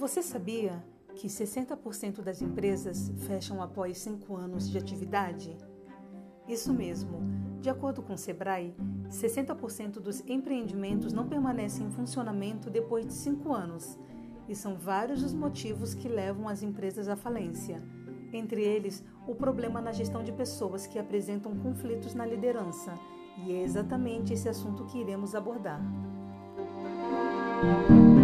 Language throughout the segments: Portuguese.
Você sabia que 60% das empresas fecham após 5 anos de atividade? Isso mesmo. De acordo com o Sebrae, 60% dos empreendimentos não permanecem em funcionamento depois de 5 anos, e são vários os motivos que levam as empresas à falência. Entre eles, o problema na gestão de pessoas que apresentam conflitos na liderança, e é exatamente esse assunto que iremos abordar. Olá,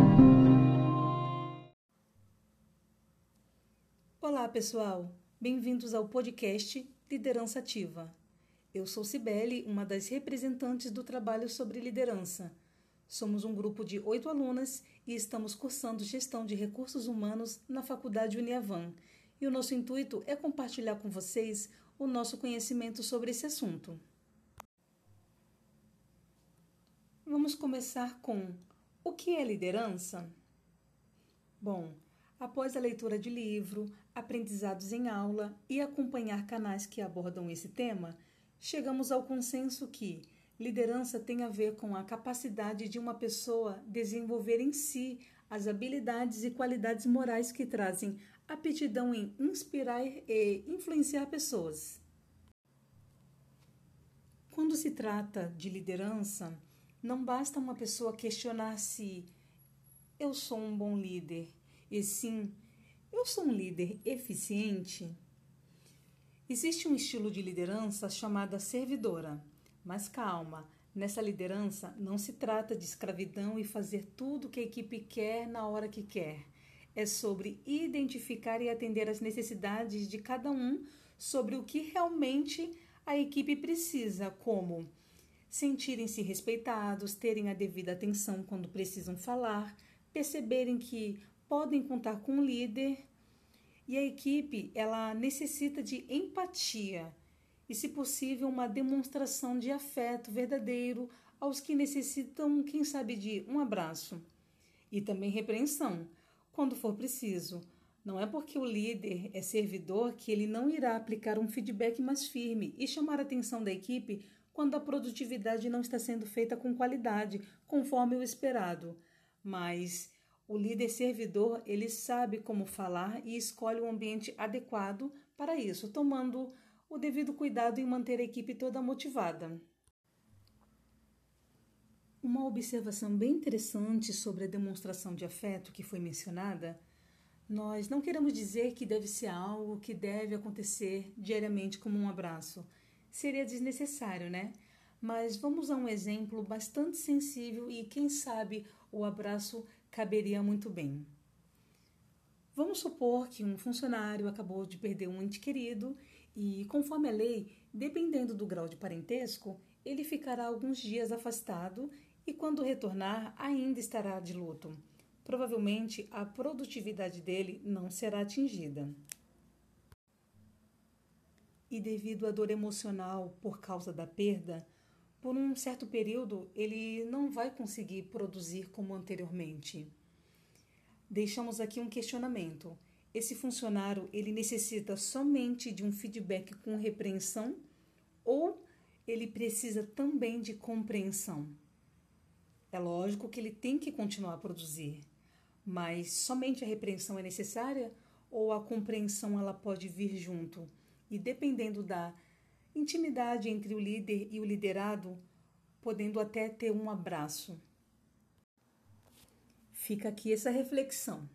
pessoal! Bem-vindos ao podcast Liderança Ativa. Eu sou Cibele, uma das representantes do trabalho sobre liderança. Somos um grupo de oito alunas e estamos cursando Gestão de Recursos Humanos na Faculdade Uniavan. E o nosso intuito é compartilhar com vocês o nosso conhecimento sobre esse assunto. Vamos começar com o que é liderança? Bom, após a leitura de livro, aprendizados em aula e acompanhar canais que abordam esse tema, chegamos ao consenso que liderança tem a ver com a capacidade de uma pessoa desenvolver em si as habilidades e qualidades morais que trazem aptidão em inspirar e influenciar pessoas. Quando se trata de liderança, não basta uma pessoa questionar se eu sou um bom líder, e sim eu sou um líder eficiente? Existe um estilo de liderança chamada servidora. Mas calma, nessa liderança não se trata de escravidão e fazer tudo o que a equipe quer na hora que quer. É sobre identificar e atender às necessidades de cada um sobre o que realmente a equipe precisa, como sentirem-se respeitados, terem a devida atenção quando precisam falar, perceberem que podem contar com um líder e a equipe ela necessita de empatia e, se possível, uma demonstração de afeto verdadeiro aos que necessitam, quem sabe, de um abraço. E também repreensão, quando for preciso. Não é porque o líder é servidor que ele não irá aplicar um feedback mais firme e chamar a atenção da equipe quando a produtividade não está sendo feita com qualidade, conforme o esperado. Mas o líder servidor, ele sabe como falar e escolhe o ambiente adequado para isso, tomando o devido cuidado em manter a equipe toda motivada. Uma observação bem interessante sobre a demonstração de afeto que foi mencionada, nós não queremos dizer que deve ser algo que deve acontecer diariamente como um abraço. Seria desnecessário, né? Mas vamos a um exemplo bastante sensível e, quem sabe, o abraço caberia muito bem. Vamos supor que um funcionário acabou de perder um ente querido e, conforme a lei, dependendo do grau de parentesco, ele ficará alguns dias afastado e, quando retornar, ainda estará de luto. Provavelmente a produtividade dele não será atingida. E devido à dor emocional por causa da perda, por um certo período ele não vai conseguir produzir como anteriormente. Deixamos aqui um questionamento. Esse funcionário ele necessita somente de um feedback com repreensão ou ele precisa também de compreensão? É lógico que ele tem que continuar a produzir, mas somente a repreensão é necessária ou a compreensão ela pode vir junto? E dependendo da intimidade entre o líder e o liderado, podendo até ter um abraço. Fica aqui essa reflexão.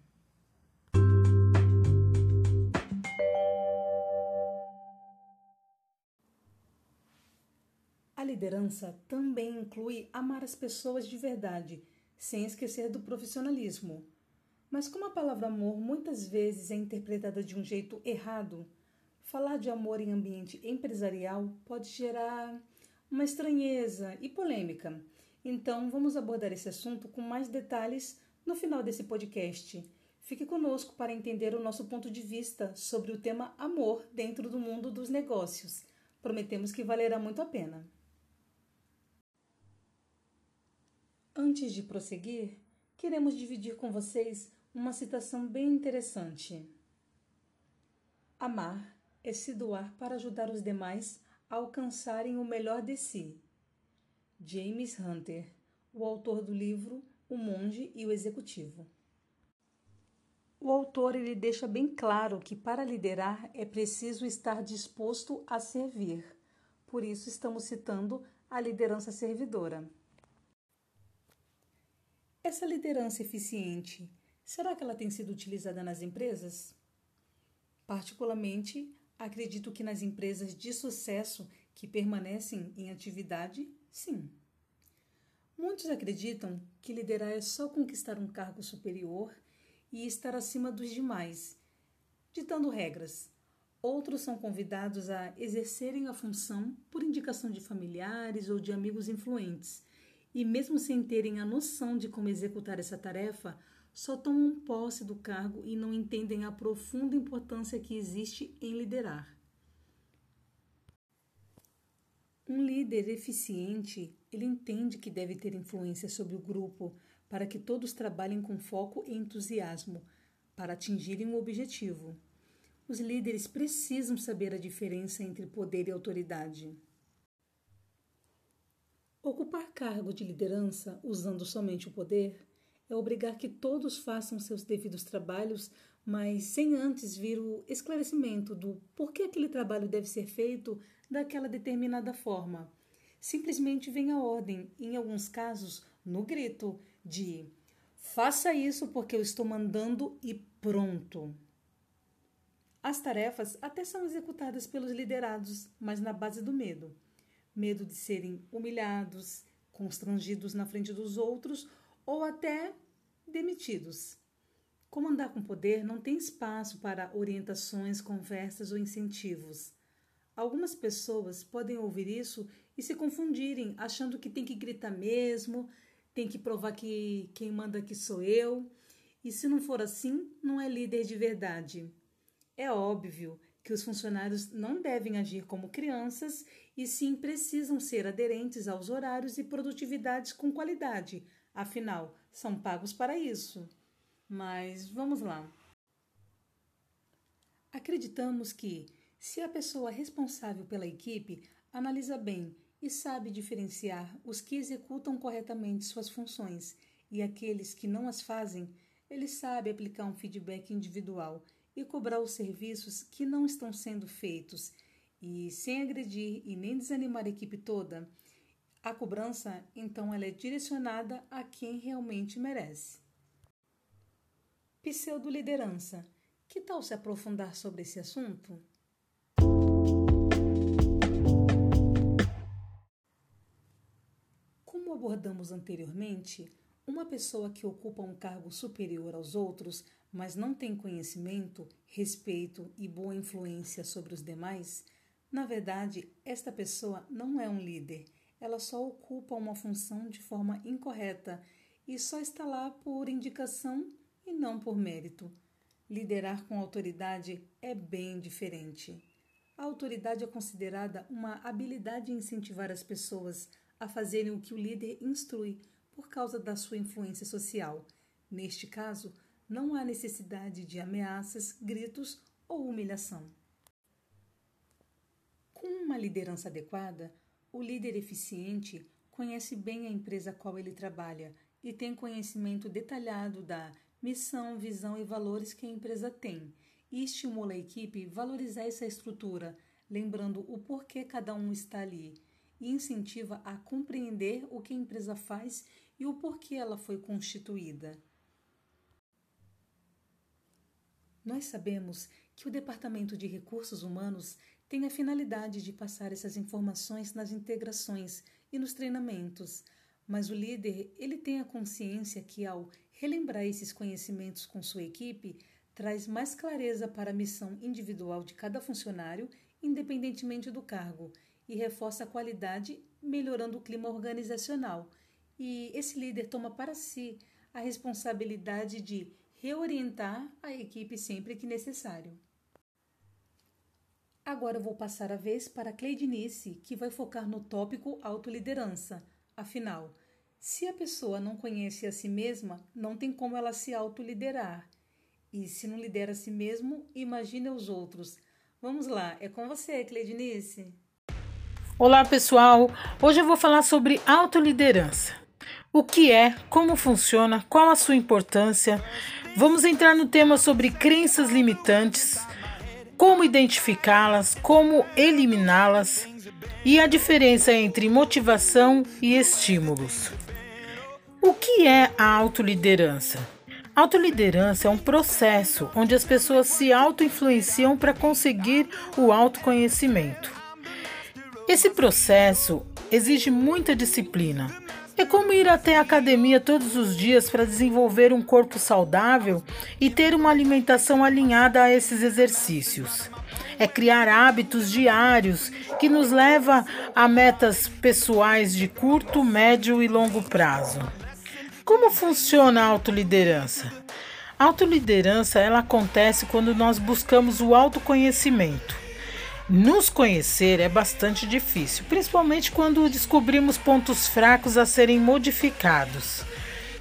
A liderança também inclui amar as pessoas de verdade, sem esquecer do profissionalismo. Mas como a palavra amor muitas vezes é interpretada de um jeito errado, Falar de amor em ambiente empresarial pode gerar uma estranheza e polêmica. Então, vamos abordar esse assunto com mais detalhes no final desse podcast. Fique conosco para entender o nosso ponto de vista sobre o tema amor dentro do mundo dos negócios. Prometemos que valerá muito a pena. Antes de prosseguir, queremos dividir com vocês uma citação bem interessante. Amar é se doar para ajudar os demais a alcançarem o melhor de si. James Hunter, o autor do livro O Monge e o Executivo. O autor ele deixa bem claro que para liderar é preciso estar disposto a servir. Por isso estamos citando a liderança servidora. Essa liderança eficiente, será que ela tem sido utilizada nas empresas? Particularmente, acredito que nas empresas de sucesso que permanecem em atividade, sim. Muitos acreditam que liderar é só conquistar um cargo superior e estar acima dos demais, ditando regras. Outros são convidados a exercerem a função por indicação de familiares ou de amigos influentes, e mesmo sem terem a noção de como executar essa tarefa, só tomam posse do cargo e não entendem a profunda importância que existe em liderar. Um líder eficiente, ele entende que deve ter influência sobre o grupo para que todos trabalhem com foco e entusiasmo para atingirem um objetivo. Os líderes precisam saber a diferença entre poder e autoridade. Ocupar cargo de liderança usando somente o poder é obrigar que todos façam seus devidos trabalhos, mas sem antes vir o esclarecimento do porquê aquele trabalho deve ser feito daquela determinada forma. Simplesmente vem a ordem, em alguns casos, no grito, de faça isso porque eu estou mandando e pronto. As tarefas até são executadas pelos liderados, mas na base do medo. Medo de serem humilhados, constrangidos na frente dos outros ou até demitidos. Comandar com poder não tem espaço para orientações, conversas ou incentivos. Algumas pessoas podem ouvir isso e se confundirem, achando que tem que gritar mesmo, tem que provar que quem manda aqui sou eu. E se não for assim, não é líder de verdade. É óbvio que os funcionários não devem agir como crianças e sim precisam ser aderentes aos horários e produtividades com qualidade, afinal, são pagos para isso. Mas vamos lá. Acreditamos que, se a pessoa responsável pela equipe analisa bem e sabe diferenciar os que executam corretamente suas funções e aqueles que não as fazem, ele sabe aplicar um feedback individual e cobrar os serviços que não estão sendo feitos e sem agredir e nem desanimar a equipe toda, a cobrança, então, ela é direcionada a quem realmente merece. Pseudo-liderança. Que tal se aprofundar sobre esse assunto? Como abordamos anteriormente, uma pessoa que ocupa um cargo superior aos outros, mas não tem conhecimento, respeito e boa influência sobre os demais, na verdade, esta pessoa não é um líder ela só ocupa uma função de forma incorreta e só está lá por indicação e não por mérito. Liderar com autoridade é bem diferente. A autoridade é considerada uma habilidade em incentivar as pessoas a fazerem o que o líder instrui por causa da sua influência social. Neste caso, não há necessidade de ameaças, gritos ou humilhação. Com uma liderança adequada, o líder eficiente conhece bem a empresa a qual ele trabalha e tem conhecimento detalhado da missão, visão e valores que a empresa tem e estimula a equipe a valorizar essa estrutura, lembrando o porquê cada um está ali e incentiva a compreender o que a empresa faz e o porquê ela foi constituída. Nós sabemos que o Departamento de Recursos Humanos tem a finalidade de passar essas informações nas integrações e nos treinamentos, mas o líder ele tem a consciência que ao relembrar esses conhecimentos com sua equipe, traz mais clareza para a missão individual de cada funcionário, independentemente do cargo, e reforça a qualidade, melhorando o clima organizacional. E esse líder toma para si a responsabilidade de reorientar a equipe sempre que necessário. Agora eu vou passar a vez para Cleidinice, que vai focar no tópico autoliderança. Afinal, se a pessoa não conhece a si mesma, não tem como ela se autoliderar. E se não lidera a si mesmo, imagine os outros. Vamos lá, é com você, Cleidinice. Olá, pessoal. Hoje eu vou falar sobre autoliderança. O que é, como funciona, qual a sua importância, Vamos entrar no tema sobre crenças limitantes, como identificá-las, como eliminá-las e a diferença entre motivação e estímulos. O que é a autoliderança? Autoliderança é um processo onde as pessoas se auto-influenciam para conseguir o autoconhecimento. Esse processo exige muita disciplina. É como ir até a academia todos os dias para desenvolver um corpo saudável e ter uma alimentação alinhada a esses exercícios. É criar hábitos diários que nos leva a metas pessoais de curto, médio e longo prazo. Como funciona a autoliderança? A autoliderança ela acontece quando nós buscamos o autoconhecimento. Nos conhecer é bastante difícil, principalmente quando descobrimos pontos fracos a serem modificados.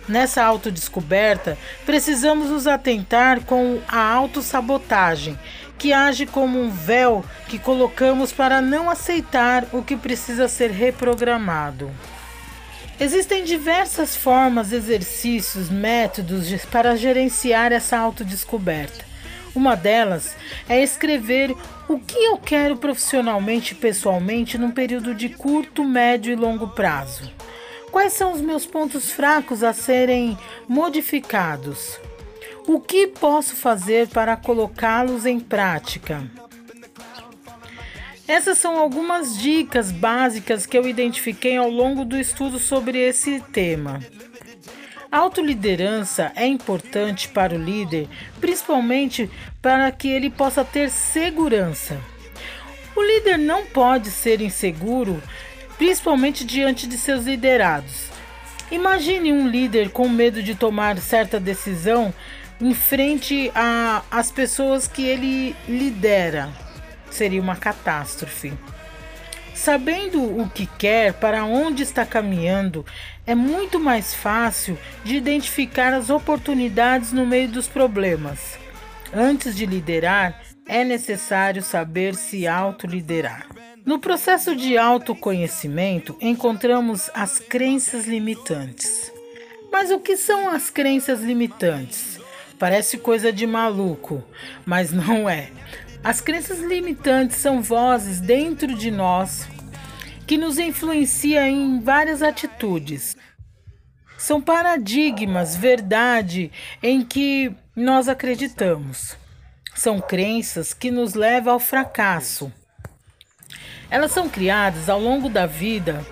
Nessa autodescoberta, precisamos nos atentar com a autossabotagem, que age como um véu que colocamos para não aceitar o que precisa ser reprogramado. Existem diversas formas, exercícios, métodos para gerenciar essa autodescoberta. Uma delas é escrever o que eu quero profissionalmente e pessoalmente num período de curto, médio e longo prazo. Quais são os meus pontos fracos a serem modificados? O que posso fazer para colocá-los em prática? Essas são algumas dicas básicas que eu identifiquei ao longo do estudo sobre esse tema. A autoliderança é importante para o líder, principalmente para que ele possa ter segurança. O líder não pode ser inseguro, principalmente diante de seus liderados. Imagine um líder com medo de tomar certa decisão em frente às pessoas que ele lidera seria uma catástrofe. Sabendo o que quer, para onde está caminhando, é muito mais fácil de identificar as oportunidades no meio dos problemas. Antes de liderar, é necessário saber se autoliderar. No processo de autoconhecimento, encontramos as crenças limitantes. Mas o que são as crenças limitantes? Parece coisa de maluco, mas não é. As crenças limitantes são vozes dentro de nós que nos influenciam em várias atitudes. São paradigmas, verdade em que nós acreditamos. São crenças que nos levam ao fracasso. Elas são criadas ao longo da vida,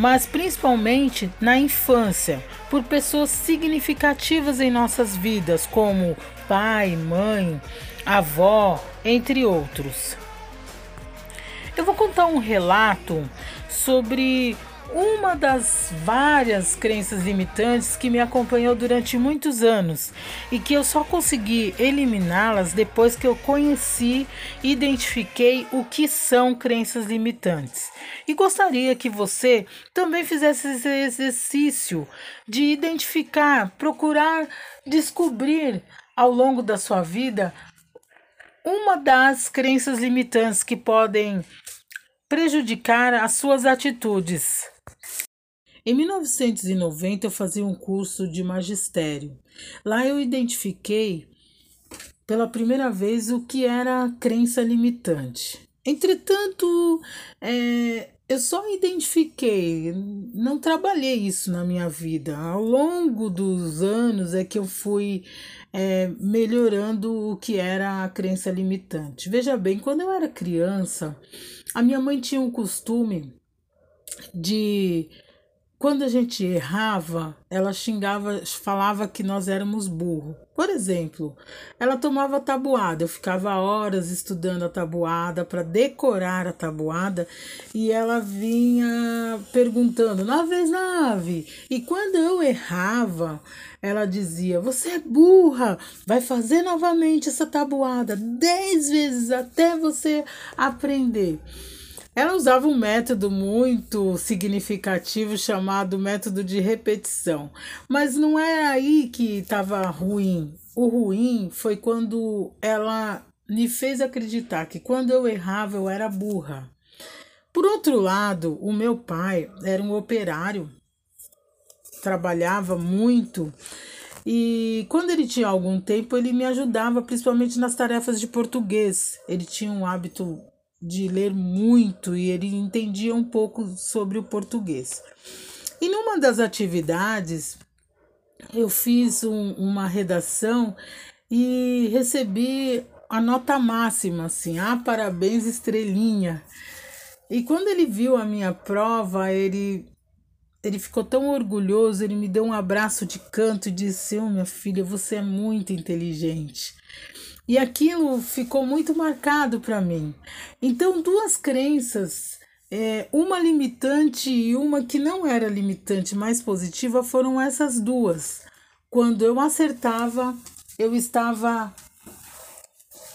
mas principalmente na infância, por pessoas significativas em nossas vidas, como pai, mãe, avó, entre outros. Eu vou contar um relato sobre uma das várias crenças limitantes que me acompanhou durante muitos anos e que eu só consegui eliminá-las depois que eu conheci e identifiquei o que são crenças limitantes. E gostaria que você também fizesse esse exercício de identificar, procurar descobrir ao longo da sua vida uma das crenças limitantes que podem prejudicar as suas atitudes. Em 1990 eu fazia um curso de magistério. Lá eu identifiquei pela primeira vez o que era crença limitante. Entretanto, é, eu só identifiquei, não trabalhei isso na minha vida. Ao longo dos anos é que eu fui é, melhorando o que era a crença limitante. Veja bem, quando eu era criança, a minha mãe tinha um costume de quando a gente errava, ela xingava, falava que nós éramos burro. Por exemplo, ela tomava tabuada, eu ficava horas estudando a tabuada para decorar a tabuada e ela vinha perguntando, na vez nave. E quando eu errava, ela dizia: Você é burra, vai fazer novamente essa tabuada dez vezes até você aprender. Ela usava um método muito significativo chamado método de repetição. Mas não é aí que estava ruim. O ruim foi quando ela me fez acreditar que quando eu errava eu era burra. Por outro lado, o meu pai era um operário, trabalhava muito E quando ele tinha algum tempo, ele me ajudava principalmente nas tarefas de português. Ele tinha um hábito de ler muito e ele entendia um pouco sobre o português. E numa das atividades, eu fiz um, uma redação e recebi a nota máxima, assim, ah, parabéns, estrelinha. E quando ele viu a minha prova, ele ele ficou tão orgulhoso, ele me deu um abraço de canto e disse: "Oh, minha filha, você é muito inteligente". E aquilo ficou muito marcado para mim. Então, duas crenças, é, uma limitante e uma que não era limitante, mais positiva, foram essas duas. Quando eu acertava, eu estava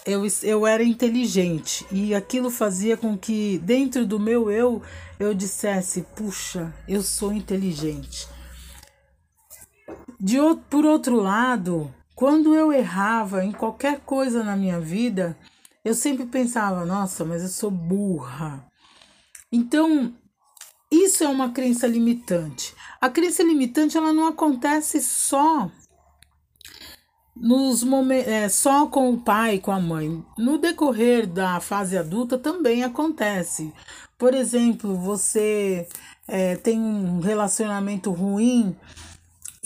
eu, eu era inteligente e aquilo fazia com que dentro do meu eu eu dissesse: puxa, eu sou inteligente. De, por outro lado, quando eu errava em qualquer coisa na minha vida, eu sempre pensava: nossa, mas eu sou burra. Então, isso é uma crença limitante. A crença limitante ela não acontece só nos momentos, é, só com o pai, com a mãe. No decorrer da fase adulta também acontece. Por exemplo, você é, tem um relacionamento ruim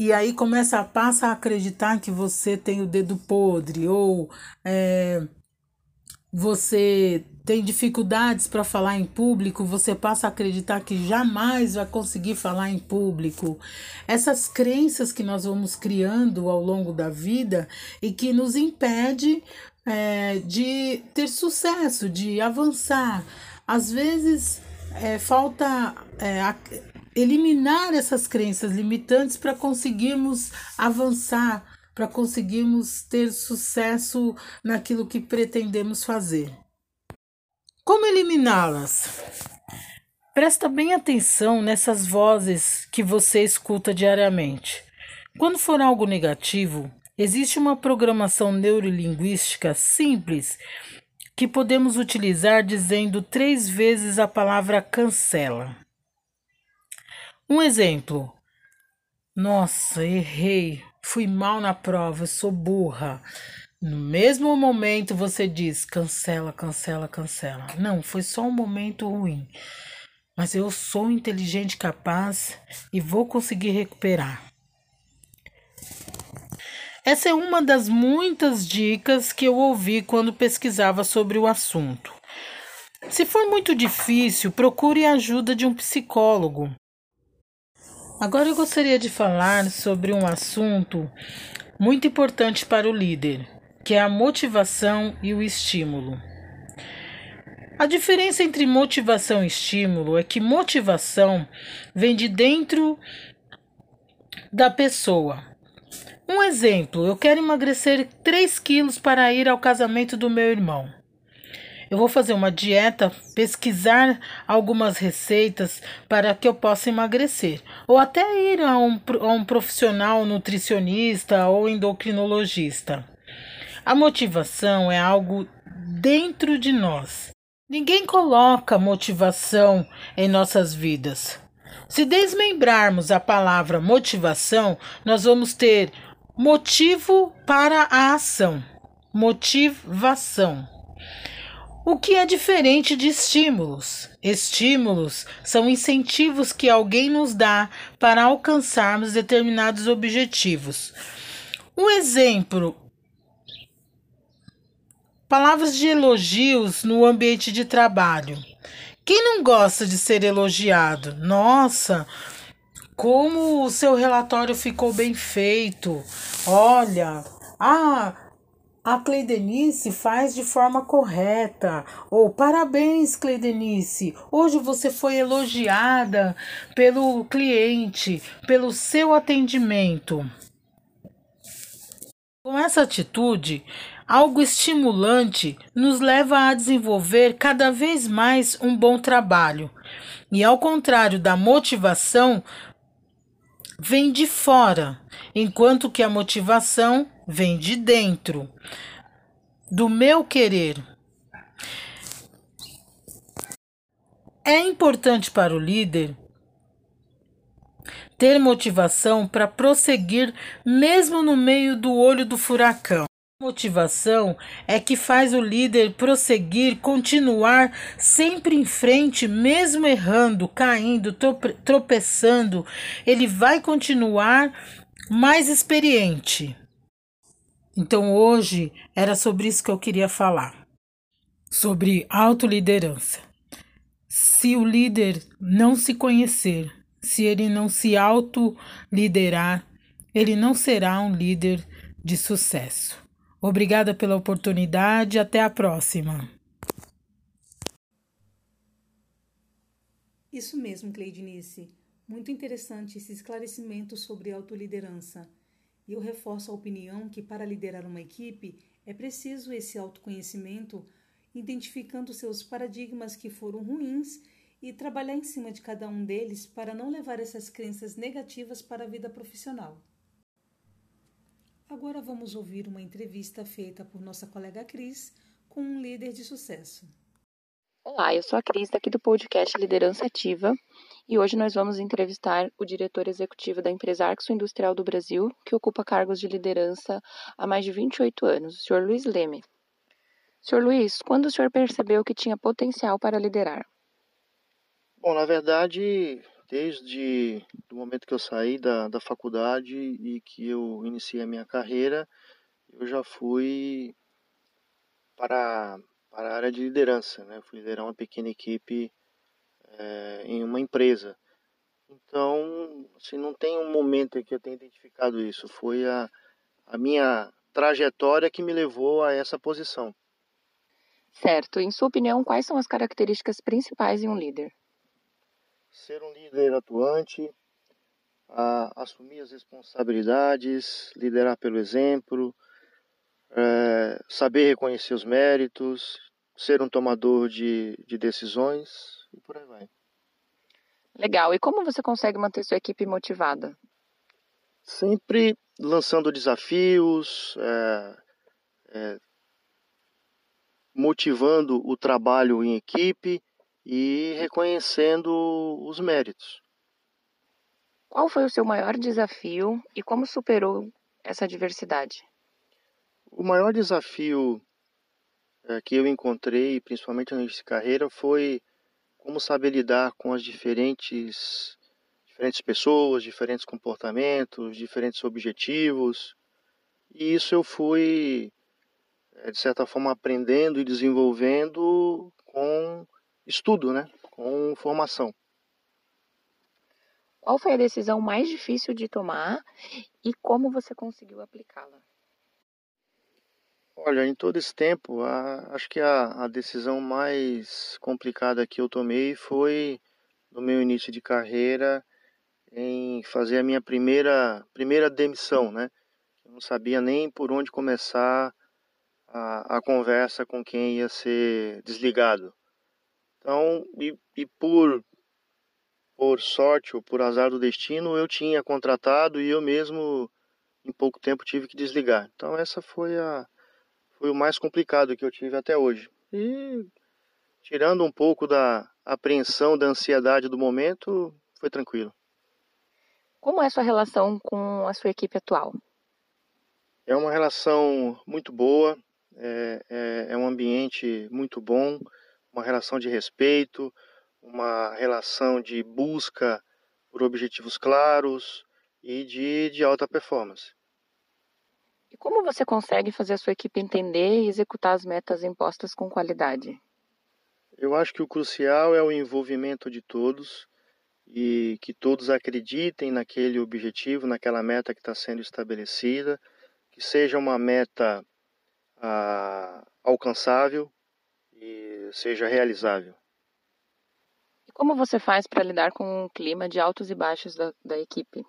e aí começa a passa a acreditar que você tem o dedo podre ou é, você tem dificuldades para falar em público, você passa a acreditar que jamais vai conseguir falar em público. Essas crenças que nós vamos criando ao longo da vida e que nos impede é, de ter sucesso, de avançar. Às vezes é, falta é, eliminar essas crenças limitantes para conseguirmos avançar, para conseguirmos ter sucesso naquilo que pretendemos fazer. Como eliminá-las? Presta bem atenção nessas vozes que você escuta diariamente. Quando for algo negativo, existe uma programação neurolinguística simples que podemos utilizar dizendo três vezes a palavra cancela. Um exemplo: Nossa, errei, fui mal na prova, sou burra. No mesmo momento você diz cancela, cancela, cancela. Não, foi só um momento ruim. Mas eu sou inteligente, capaz e vou conseguir recuperar. Essa é uma das muitas dicas que eu ouvi quando pesquisava sobre o assunto. Se for muito difícil, procure a ajuda de um psicólogo. Agora eu gostaria de falar sobre um assunto muito importante para o líder, que é a motivação e o estímulo. A diferença entre motivação e estímulo é que motivação vem de dentro da pessoa. Um exemplo: eu quero emagrecer 3 quilos para ir ao casamento do meu irmão. Eu vou fazer uma dieta, pesquisar algumas receitas para que eu possa emagrecer, ou até ir a um, a um profissional nutricionista ou endocrinologista. A motivação é algo dentro de nós. Ninguém coloca motivação em nossas vidas. Se desmembrarmos a palavra motivação, nós vamos ter motivo para a ação. Motivação. O que é diferente de estímulos? Estímulos são incentivos que alguém nos dá para alcançarmos determinados objetivos. Um exemplo Palavras de elogios no ambiente de trabalho. Quem não gosta de ser elogiado? Nossa, como o seu relatório ficou bem feito. Olha, ah, a Cleidenice faz de forma correta. Ou oh, parabéns, Cleidenice. Hoje você foi elogiada pelo cliente, pelo seu atendimento. Com essa atitude, algo estimulante nos leva a desenvolver cada vez mais um bom trabalho. E ao contrário da motivação, vem de fora, enquanto que a motivação vem de dentro, do meu querer. É importante para o líder ter motivação para prosseguir mesmo no meio do olho do furacão. Motivação é que faz o líder prosseguir, continuar sempre em frente, mesmo errando, caindo, tropeçando. Ele vai continuar mais experiente. Então hoje era sobre isso que eu queria falar. Sobre autoliderança. Se o líder não se conhecer, se ele não se autoliderar, ele não será um líder de sucesso. Obrigada pela oportunidade. Até a próxima. Isso mesmo, Cleidinice. Muito interessante esse esclarecimento sobre autoliderança. E eu reforço a opinião que para liderar uma equipe é preciso esse autoconhecimento, identificando seus paradigmas que foram ruins e trabalhar em cima de cada um deles para não levar essas crenças negativas para a vida profissional. Agora vamos ouvir uma entrevista feita por nossa colega Cris com um líder de sucesso. Olá, eu sou a Cris, daqui do podcast Liderança Ativa, e hoje nós vamos entrevistar o diretor executivo da empresa Arxo Industrial do Brasil, que ocupa cargos de liderança há mais de 28 anos, o senhor Luiz Leme. Senhor Luiz, quando o senhor percebeu que tinha potencial para liderar? Bom, na verdade, desde o momento que eu saí da, da faculdade e que eu iniciei a minha carreira, eu já fui para, para a área de liderança, né? fui liderar uma pequena equipe é, em uma empresa. Então, assim, não tem um momento em que eu tenha identificado isso, foi a, a minha trajetória que me levou a essa posição. Certo. Em sua opinião, quais são as características principais em um líder? ser um líder atuante, assumir as responsabilidades, liderar pelo exemplo, é, saber reconhecer os méritos, ser um tomador de, de decisões e por aí vai. Legal. E como você consegue manter sua equipe motivada? Sempre lançando desafios, é, é, motivando o trabalho em equipe e reconhecendo os méritos. Qual foi o seu maior desafio e como superou essa adversidade? O maior desafio é, que eu encontrei, principalmente no início de carreira, foi como saber lidar com as diferentes, diferentes pessoas, diferentes comportamentos, diferentes objetivos. E isso eu fui, é, de certa forma, aprendendo e desenvolvendo com estudo, né? com formação. Qual foi a decisão mais difícil de tomar e como você conseguiu aplicá-la? Olha, em todo esse tempo, a, acho que a, a, decisão mais complicada que eu tomei foi no meu início de carreira em fazer a minha primeira primeira demissão, né? Eu não sabia nem por onde começar a, a conversa com quem ia ser desligado. Então, e, e por, por sorte ou por azar do destino, eu tinha contratado e eu mesmo em pouco tempo tive que desligar. Então essa foi a foi o mais complicado que eu tive até hoje. E tirando um pouco da apreensão, da ansiedade do momento, foi tranquilo. Como é a sua relação com a sua equipe atual? É uma relação muito boa, é, é, é um ambiente muito bom uma relação de respeito, uma relação de busca por objetivos claros e de, de alta performance. Como você consegue fazer a sua equipe entender e executar as metas impostas com qualidade? Eu acho que o crucial é o envolvimento de todos e que todos acreditem naquele objetivo, naquela meta que está sendo estabelecida, que seja uma meta ah, alcançável, e seja realizável. E como você faz para lidar com o clima de altos e baixos da, da equipe?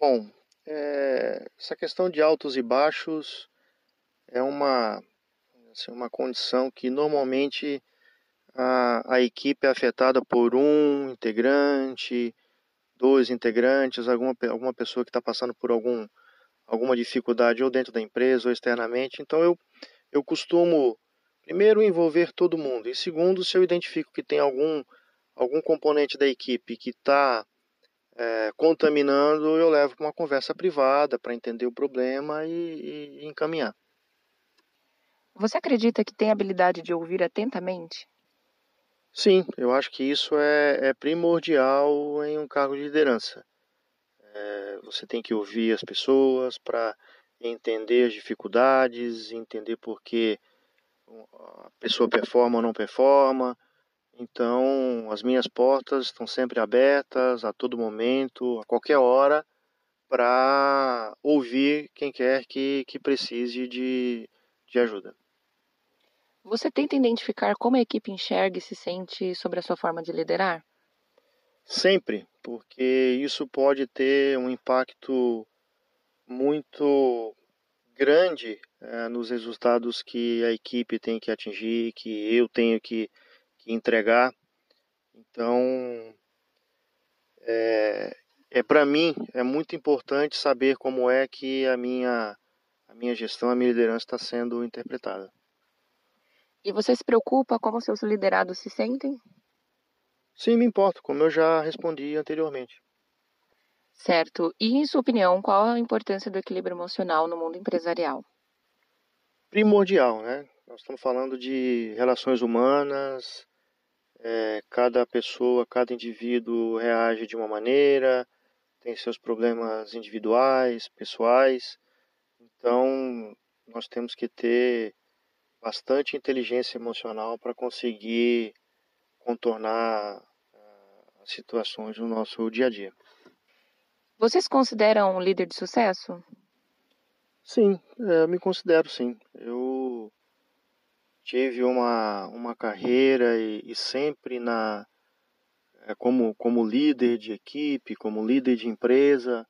Bom, é, essa questão de altos e baixos é uma, assim, uma condição que normalmente a, a equipe é afetada por um integrante, dois integrantes, alguma, alguma pessoa que está passando por algum, alguma dificuldade ou dentro da empresa ou externamente. Então eu eu costumo, primeiro, envolver todo mundo, e segundo, se eu identifico que tem algum, algum componente da equipe que está é, contaminando, eu levo para uma conversa privada para entender o problema e, e encaminhar. Você acredita que tem habilidade de ouvir atentamente? Sim, eu acho que isso é, é primordial em um cargo de liderança. É, você tem que ouvir as pessoas para entender as dificuldades, entender por que a pessoa performa ou não performa. Então, as minhas portas estão sempre abertas a todo momento, a qualquer hora, para ouvir quem quer que, que precise de, de ajuda. Você tenta identificar como a equipe enxerga e se sente sobre a sua forma de liderar? Sempre, porque isso pode ter um impacto muito grande é, nos resultados que a equipe tem que atingir, que eu tenho que, que entregar. Então, é, é para mim é muito importante saber como é que a minha a minha gestão, a minha liderança está sendo interpretada. E você se preocupa como seus liderados se sentem? Sim, me importo, como eu já respondi anteriormente. Certo. E, em sua opinião, qual a importância do equilíbrio emocional no mundo empresarial? Primordial, né? Nós estamos falando de relações humanas, é, cada pessoa, cada indivíduo reage de uma maneira, tem seus problemas individuais, pessoais. Então, nós temos que ter bastante inteligência emocional para conseguir contornar uh, as situações no nosso dia a dia. Você se considera um líder de sucesso? Sim, eu me considero sim. Eu tive uma, uma carreira e, e sempre na é, como, como líder de equipe, como líder de empresa,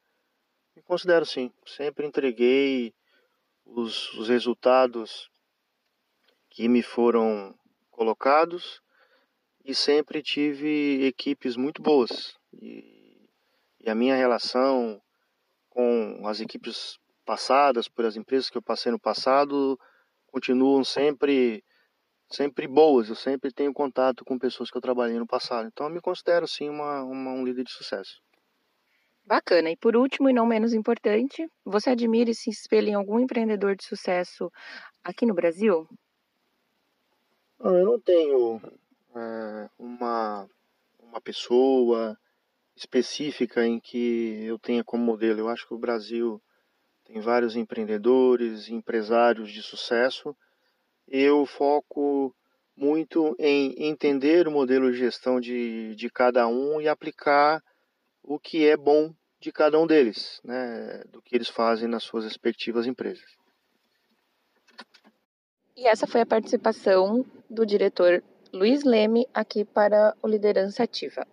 me considero sim. Sempre entreguei os, os resultados que me foram colocados e sempre tive equipes muito boas. E, e, a minha relação com as equipes passadas, por as empresas que eu passei no passado, continuam sempre sempre boas. Eu sempre tenho contato com pessoas que eu trabalhei no passado. Então eu me considero sim uma, uma um líder de sucesso. Bacana. E por último, e não menos importante, você admira e se espelha em algum empreendedor de sucesso aqui no Brasil? Não, eu não tenho é, uma, uma pessoa específica em que eu tenha como modelo. Eu acho que o Brasil tem vários empreendedores, empresários de sucesso. Eu foco muito em entender o modelo de gestão de, de cada um e aplicar o que é bom de cada um deles, né, do que eles fazem nas suas respectivas empresas. E essa foi a participação do diretor Luiz Leme aqui para o Liderança Ativa.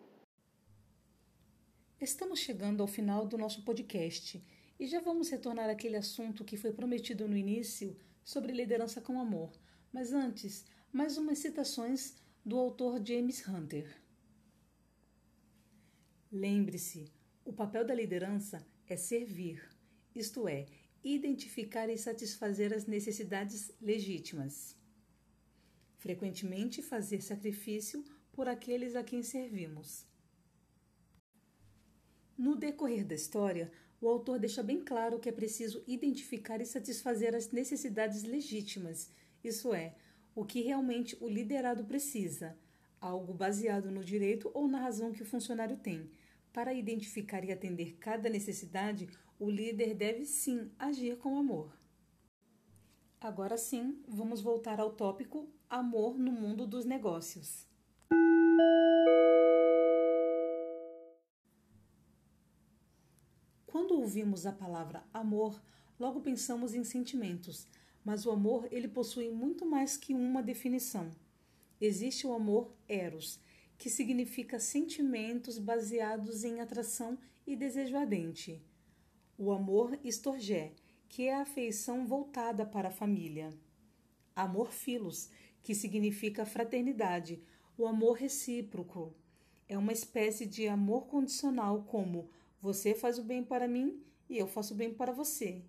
Estamos chegando ao final do nosso podcast e já vamos retornar àquele assunto que foi prometido no início sobre liderança com amor. Mas antes, mais umas citações do autor James Hunter. Lembre-se, o papel da liderança é servir, isto é, identificar e satisfazer as necessidades legítimas. Frequentemente fazer sacrifício por aqueles a quem servimos. No decorrer da história, o autor deixa bem claro que é preciso identificar e satisfazer as necessidades legítimas, isso é, o que realmente o liderado precisa, algo baseado no direito ou na razão que o funcionário tem. Para identificar e atender cada necessidade, o líder deve sim agir com amor. Agora sim, vamos voltar ao tópico Amor no mundo dos negócios. Quando ouvimos a palavra amor, logo pensamos em sentimentos, mas o amor ele possui muito mais que uma definição. Existe o amor eros, que significa sentimentos baseados em atração e desejo ardente o amor estorgé, que é a afeição voltada para a família. Amor filos, que significa fraternidade, o amor recíproco. É uma espécie de amor condicional, como você faz o bem para mim e eu faço o bem para você.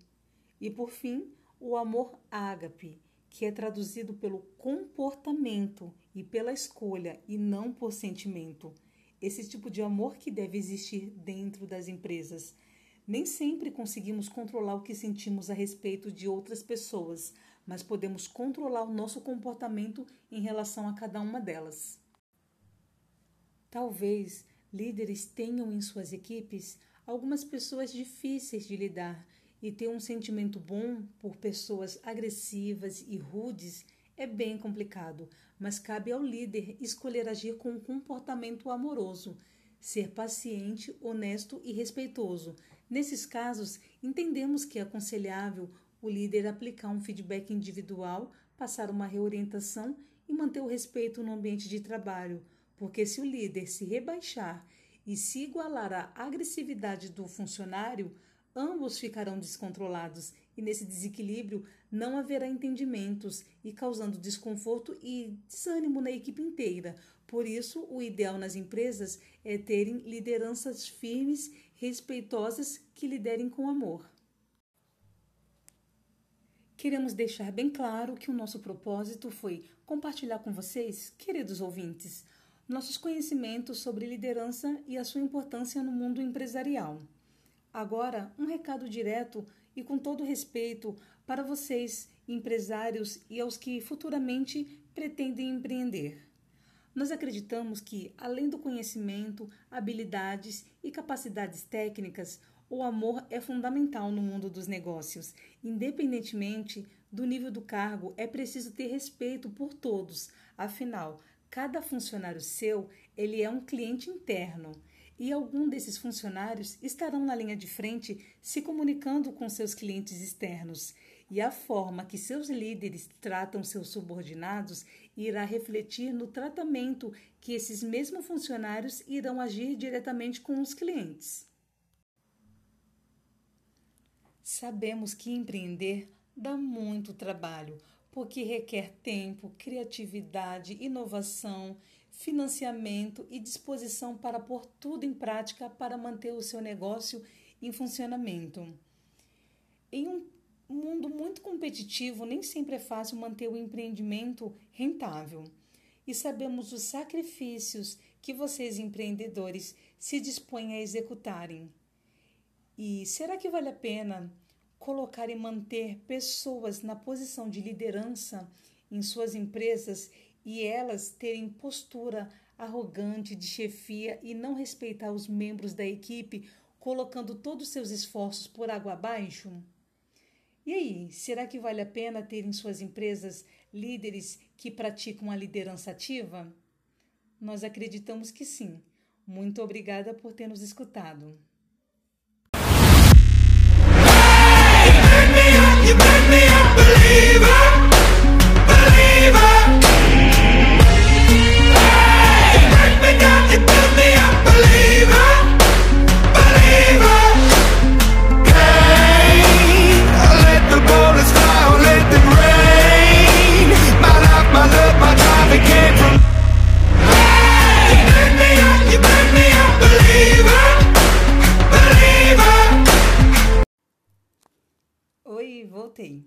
E por fim, o amor ágape, que é traduzido pelo comportamento e pela escolha e não por sentimento. Esse tipo de amor que deve existir dentro das empresas. Nem sempre conseguimos controlar o que sentimos a respeito de outras pessoas, mas podemos controlar o nosso comportamento em relação a cada uma delas. Talvez líderes tenham em suas equipes algumas pessoas difíceis de lidar e ter um sentimento bom por pessoas agressivas e rudes é bem complicado, mas cabe ao líder escolher agir com um comportamento amoroso, ser paciente, honesto e respeitoso. Nesses casos, entendemos que é aconselhável o líder aplicar um feedback individual, passar uma reorientação e manter o respeito no ambiente de trabalho, porque se o líder se rebaixar e se igualar à agressividade do funcionário, ambos ficarão descontrolados e nesse desequilíbrio não haverá entendimentos e causando desconforto e desânimo na equipe inteira. Por isso, o ideal nas empresas é terem lideranças firmes, respeitosas que liderem com amor. Queremos deixar bem claro que o nosso propósito foi compartilhar com vocês, queridos ouvintes, nossos conhecimentos sobre liderança e a sua importância no mundo empresarial. Agora, um recado direto e com todo respeito para vocês, empresários e aos que futuramente pretendem empreender. Nós acreditamos que, além do conhecimento, habilidades e capacidades técnicas, o amor é fundamental no mundo dos negócios. Independentemente do nível do cargo, é preciso ter respeito por todos. Afinal, Cada funcionário seu, ele é um cliente interno e algum desses funcionários estarão na linha de frente se comunicando com seus clientes externos. E a forma que seus líderes tratam seus subordinados irá refletir no tratamento que esses mesmos funcionários irão agir diretamente com os clientes. Sabemos que empreender dá muito trabalho, porque requer tempo, criatividade, inovação, financiamento e disposição para pôr tudo em prática para manter o seu negócio em funcionamento. Em um mundo muito competitivo, nem sempre é fácil manter o empreendimento rentável. E sabemos os sacrifícios que vocês empreendedores se dispõem a executarem. E será que vale a pena colocar e manter pessoas na posição de liderança em suas empresas e elas terem postura arrogante de chefia e não respeitar os membros da equipe, colocando todos os seus esforços por água abaixo? E aí, será que vale a pena ter em suas empresas líderes que praticam a liderança ativa? Nós acreditamos que sim. Muito obrigada por ter nos escutado. You made me a believer, believer. Hey, break me down, you me believer. Voltei.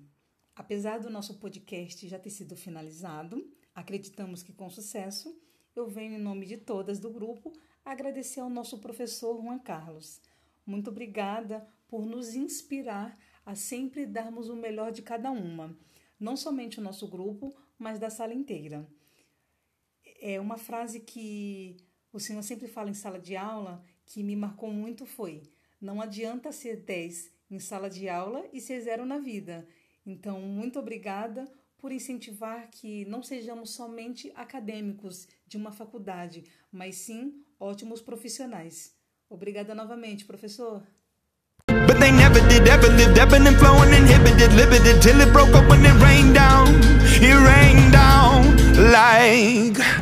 Apesar do nosso podcast já ter sido finalizado, acreditamos que com sucesso, eu venho em nome de todas do grupo agradecer ao nosso professor Juan Carlos. Muito obrigada por nos inspirar a sempre darmos o melhor de cada uma, não somente o nosso grupo, mas da sala inteira. É uma frase que o senhor sempre fala em sala de aula que me marcou muito foi: não adianta ser 10 em sala de aula e ser zero na vida. Então, muito obrigada por incentivar que não sejamos somente acadêmicos de uma faculdade, mas sim ótimos profissionais. Obrigada novamente, professor. But they never did, ever lived, ebbing and flowing, inhibited, limited, till it broke up when it rained down. It rained down like.